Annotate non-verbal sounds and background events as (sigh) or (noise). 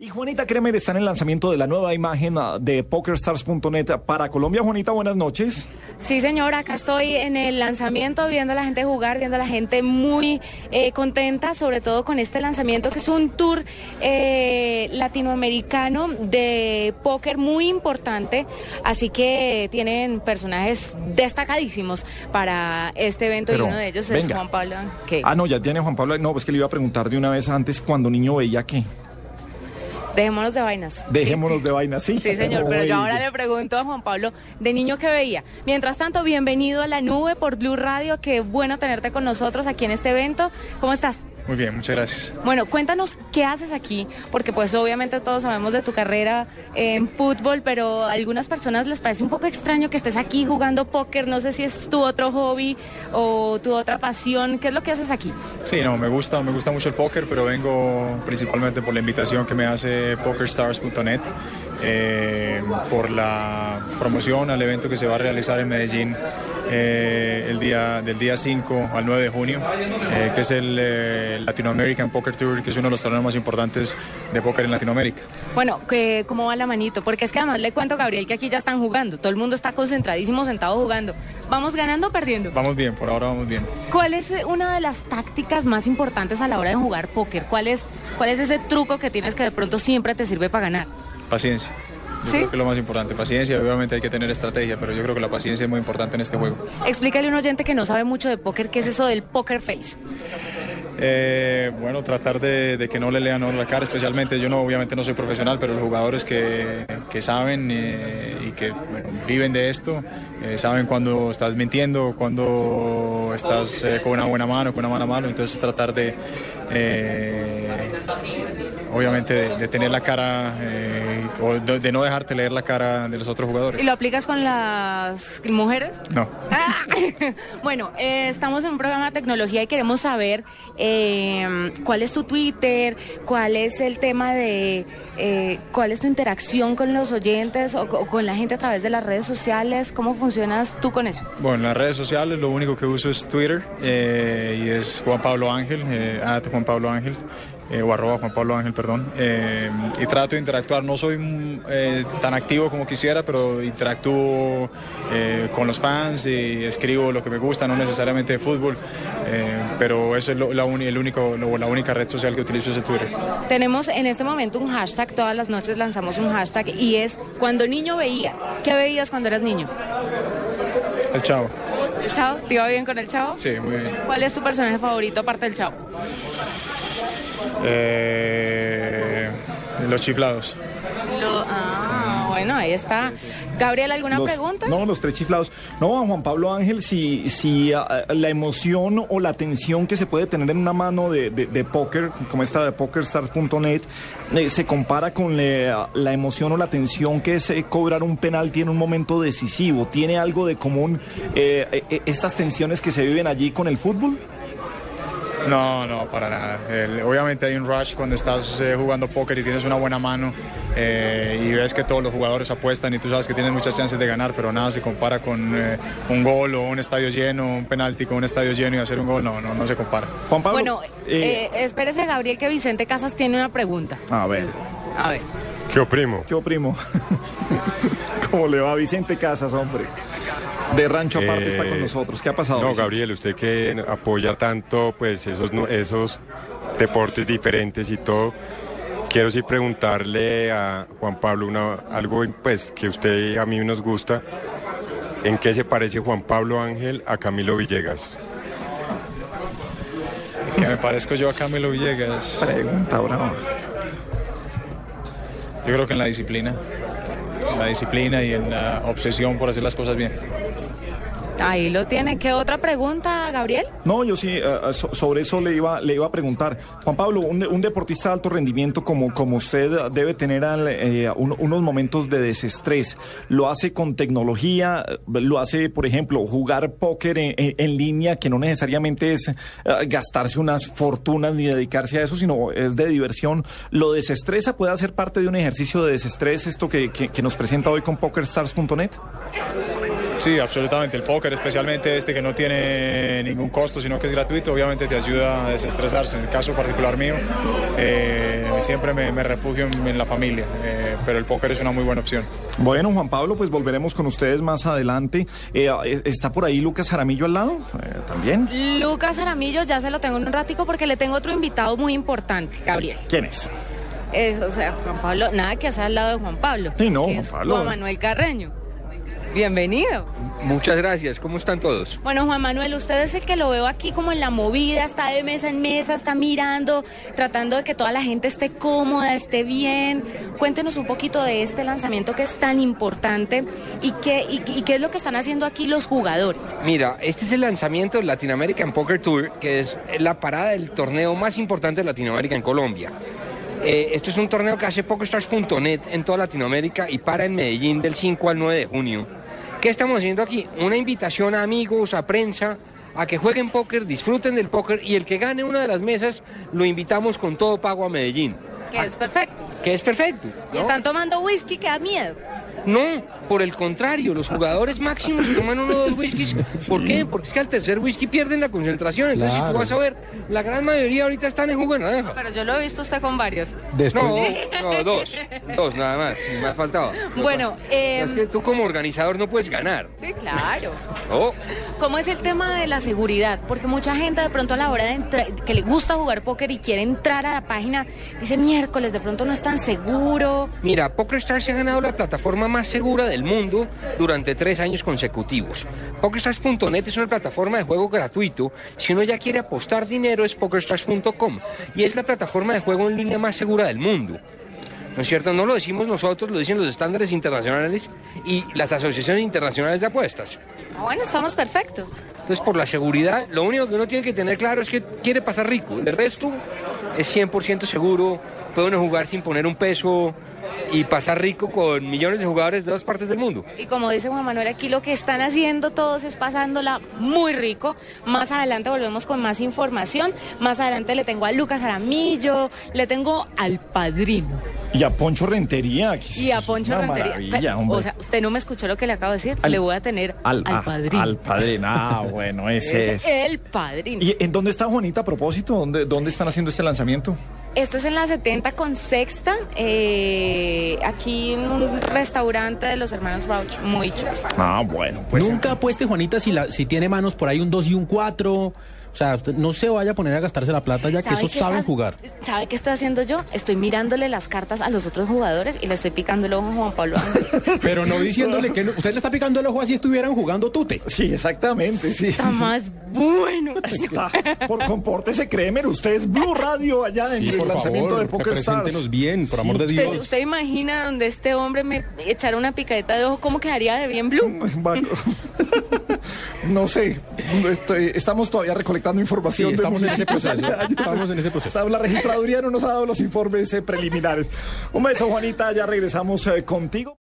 Y Juanita Kremer está en el lanzamiento de la nueva imagen ah, de PokerStars.net para Colombia. Juanita, buenas noches. Sí, señor, acá estoy en el lanzamiento viendo a la gente jugar, viendo a la gente muy eh, contenta, sobre todo con este lanzamiento que es un tour eh, latinoamericano de póker muy importante. Así que tienen personajes destacadísimos para este evento y uno de ellos es Juan Pablo. ¿Qué? Ah, no, ya tiene Juan Pablo. No, pues que le iba a preguntar de una vez antes cuando niño veía que. Dejémonos de vainas. Dejémonos de vainas, sí. Sí, señor, pero yo ahora le pregunto a Juan Pablo, de niño que veía. Mientras tanto, bienvenido a la nube por Blue Radio, qué bueno tenerte con nosotros aquí en este evento. ¿Cómo estás? Muy bien, muchas gracias. Bueno, cuéntanos qué haces aquí, porque pues obviamente todos sabemos de tu carrera en fútbol, pero a algunas personas les parece un poco extraño que estés aquí jugando póker, no sé si es tu otro hobby o tu otra pasión, ¿qué es lo que haces aquí? Sí, no, me gusta, me gusta mucho el póker, pero vengo principalmente por la invitación que me hace PokerStars.net. Eh, por la promoción al evento que se va a realizar en Medellín eh, el día, del día 5 al 9 de junio, eh, que es el Latino American Poker Tour, que es uno de los torneos más importantes de póker en Latinoamérica. Bueno, ¿cómo va la manito? Porque es que además le cuento, Gabriel, que aquí ya están jugando, todo el mundo está concentradísimo sentado jugando. ¿Vamos ganando o perdiendo? Vamos bien, por ahora vamos bien. ¿Cuál es una de las tácticas más importantes a la hora de jugar póker? ¿Cuál es, cuál es ese truco que tienes que de pronto siempre te sirve para ganar? Paciencia. Yo creo que es lo más importante. Paciencia, obviamente hay que tener estrategia, pero yo creo que la paciencia es muy importante en este juego. Explícale a un oyente que no sabe mucho de póker, ¿qué es eso del poker face? Eh, bueno, tratar de, que no le lean la cara, especialmente yo no, obviamente no soy profesional, pero los jugadores que, que saben eh, y que viven de esto, eh, saben cuando estás mintiendo, cuando estás con una buena mano, con una mano mala, entonces tratar de, obviamente, de, tener la cara o de, no dejarte leer la cara de los otros jugadores. ¿Y lo aplicas con las mujeres? No. Ah, (laughs) bueno, estamos en un programa de tecnología y queremos saber eh, cuál es tu Twitter, cuál es el tema de eh, cuál es tu interacción con los oyentes o, con la gente a través de las redes sociales, cómo funcionas tú con eso. Bueno, en las redes sociales lo único que uso es Twitter eh, y es Juan Pablo Ángel, eh, Juan Pablo Ángel. Eh, o arroba Juan Pablo Ángel, perdón, eh, y trato de interactuar. No soy mm, eh, tan activo como quisiera, pero interactúo con los fans y escribo lo que me gusta, no necesariamente de fútbol, pero esa es la, el único, la única red social que utilizo es Twitter. Tenemos en este momento un hashtag, todas las noches lanzamos un hashtag y es cuando niño veía. ¿Qué veías cuando eras niño? El chavo. ¿El chavo? ¿Te iba bien con el chavo? Sí, muy bien. ¿Cuál es tu personaje favorito aparte del chavo? Eh, los chiflados. ah, bueno, ahí está. Gabriel, ¿alguna pregunta? No, los tres chiflados. No, Juan Pablo Ángel, si, si ah, la emoción o la tensión que se puede tener en una mano de, de, póker, como esta de PokerStars.net, eh, se compara con la emoción o la tensión que es eh, cobrar un penalti en un momento decisivo. ¿Tiene algo de común eh, estas tensiones que se viven allí con el fútbol? No, no, para nada. obviamente hay un rush cuando estás eh, jugando póker y tienes una buena mano eh, y ves que todos los jugadores apuestan y tú sabes que tienes muchas chances de ganar, pero nada se compara con eh, un gol o un estadio lleno, un penalti con un estadio lleno y hacer un gol. No, no, no se compara. Juan Pablo. Bueno, espérese, Gabriel, que Vicente Casas tiene una pregunta. A ver. A ver. ¿Qué oprimo? ¿Qué oprimo? (laughs) ¿Cómo le va a Vicente Casas, hombre? De Rancho Aparte está con eh, nosotros. ¿Qué ha pasado? No, Gabriel, usted que apoya tanto pues esos, esos deportes diferentes y todo. Quiero sí preguntarle a Juan Pablo una, algo pues que usted a mí nos gusta. ¿En qué se parece Juan Pablo Ángel a Camilo Villegas? ¿Qué me parezco yo a Camilo Villegas? Pregunta, bravo. Yo creo que en la disciplina. En la disciplina y en la obsesión por hacer las cosas bien. Ahí lo tiene. ¿Qué otra pregunta, Gabriel? No, yo sí, eh, sobre eso le iba, le iba a preguntar. Juan Pablo, un, deportista de alto rendimiento como, como usted debe tener eh, unos momentos de desestrés. ¿Lo hace con tecnología? ¿Lo hace, por ejemplo, jugar póker en, línea, que no necesariamente es gastarse unas fortunas ni dedicarse a eso, sino es de diversión? ¿Lo desestresa? ¿Puede hacer parte de un ejercicio de desestrés esto que, que nos presenta hoy con PokerStars.net? Sí, absolutamente. El póker, especialmente este que no tiene ningún costo, sino que es gratuito, obviamente te ayuda a desestresarse. En el caso particular mío, eh, siempre me, me refugio en, en la familia, eh, pero el póker es una muy buena opción. Bueno, Juan Pablo, pues volveremos con ustedes más adelante. Eh, ¿Está por ahí Lucas Jaramillo al lado? Eh, ¿También? Lucas Jaramillo ya se lo tengo en un ratico porque le tengo otro invitado muy importante, Gabriel. ¿Quién es? Es, o sea, Juan Pablo, nada que hacer al lado de Juan Pablo. Sí, no, que Juan es Pablo. Juan Manuel Carreño. Bienvenido. Muchas gracias. ¿Cómo están todos? Bueno, Juan Manuel, usted es el que lo veo aquí como en la movida, está de mesa en mesa, está mirando, tratando de que toda la gente esté cómoda, esté bien. Cuéntenos un poquito de este lanzamiento que es tan importante y qué, y, y qué es lo que están haciendo aquí los jugadores. Mira, este es el lanzamiento del Latin American Poker Tour, que es la parada del torneo más importante de Latinoamérica en Colombia. Eh, esto es un torneo que hace PokerStars.net en toda Latinoamérica y para en Medellín del 5 al 9 de junio. ¿Qué estamos haciendo aquí? Una invitación a amigos, a prensa, a que jueguen póker, disfruten del póker y el que gane una de las mesas lo invitamos con todo pago a Medellín. Que es perfecto. Que es perfecto. Y están tomando whisky que da miedo. No, por el contrario, los jugadores máximos toman uno o dos whiskies. ¿Por qué? Porque es que al tercer whisky pierden la concentración. Entonces, si tú vas a ver, la gran mayoría ahorita están en jugo de naranja. Pero yo lo he visto usted con varios. No, no, dos. Dos nada más. Me ha faltado. Bueno, eh, Es que tú como organizador no puedes ganar. sí, claro. No. ¿Cómo es el tema de la seguridad? Porque mucha gente de pronto a la hora de entrar, que le gusta jugar póker y quiere entrar a la página, dice miércoles, de pronto no es tan seguro. Mira, PokerStars se ha ganado la plataforma más segura del mundo durante tres años consecutivos. PokerStars.net es una plataforma de juego gratuito. Si uno ya quiere apostar dinero es PokerStars.com y es la plataforma de juego en línea más segura del mundo. ¿No es cierto? No lo decimos nosotros, lo dicen los estándares internacionales y las asociaciones internacionales de apuestas. Ah, bueno, estamos perfectos. Entonces, por la seguridad, lo único que uno tiene que tener claro es que quiere pasar rico. El resto es 100% seguro. Puede uno jugar sin poner un peso y pasar rico con millones de jugadores de todas partes del mundo. Y como dice Juan Manuel, aquí lo que están haciendo todos es pasándola muy rico. Más adelante volvemos con más información. Más adelante le tengo a Lucas Aramillo, le tengo al padrino Y a Poncho Rentería. y a Poncho una Rentería. maravilla, Pero, hombre. o sea, usted no me escuchó lo que le acabo de decir. Al- le voy a tener al, ah, padrino. Al padrino. Ah, (laughs) bueno, ese es. Es el padrino. ¿Y en dónde está Juanita a propósito? ¿Dónde, ¿Dónde están haciendo este lanzamiento? Esto es en la 70 con sexta, eh, aquí en un restaurante de los hermanos Rauch, muy chulo. Ah, bueno, pues. Nunca apueste, Juanita, si, la, si tiene manos por ahí un 2 y un 4. O sea, usted no se vaya a poner a gastarse la plata ya que ¿Sabe esos saben estás- jugar. ¿Sabe qué estoy haciendo yo? Estoy mirándole las cartas a los otros jugadores y le estoy picando el ojo a Juan Pablo Ángel. (laughs) Pero no diciéndole que no- usted le está picando el ojo así estuvieran jugando tute. Sí, exactamente, sí. Está más bueno. Está. Por compórtese, créeme, usted es Blue Radio allá en Sí, el por lanzamiento favor, de Poker bien, por amor de Dios. ¿Usted, usted imagina donde este hombre me echara una picadita de ojo, cómo quedaría de bien blue? No sé, estoy- estamos todavía recolectando información. Sí, estamos en ese proceso, estamos en ese proceso. La registraduría no nos ha dado los informes eh, preliminares. Un beso, Juanita, ya regresamos eh, contigo.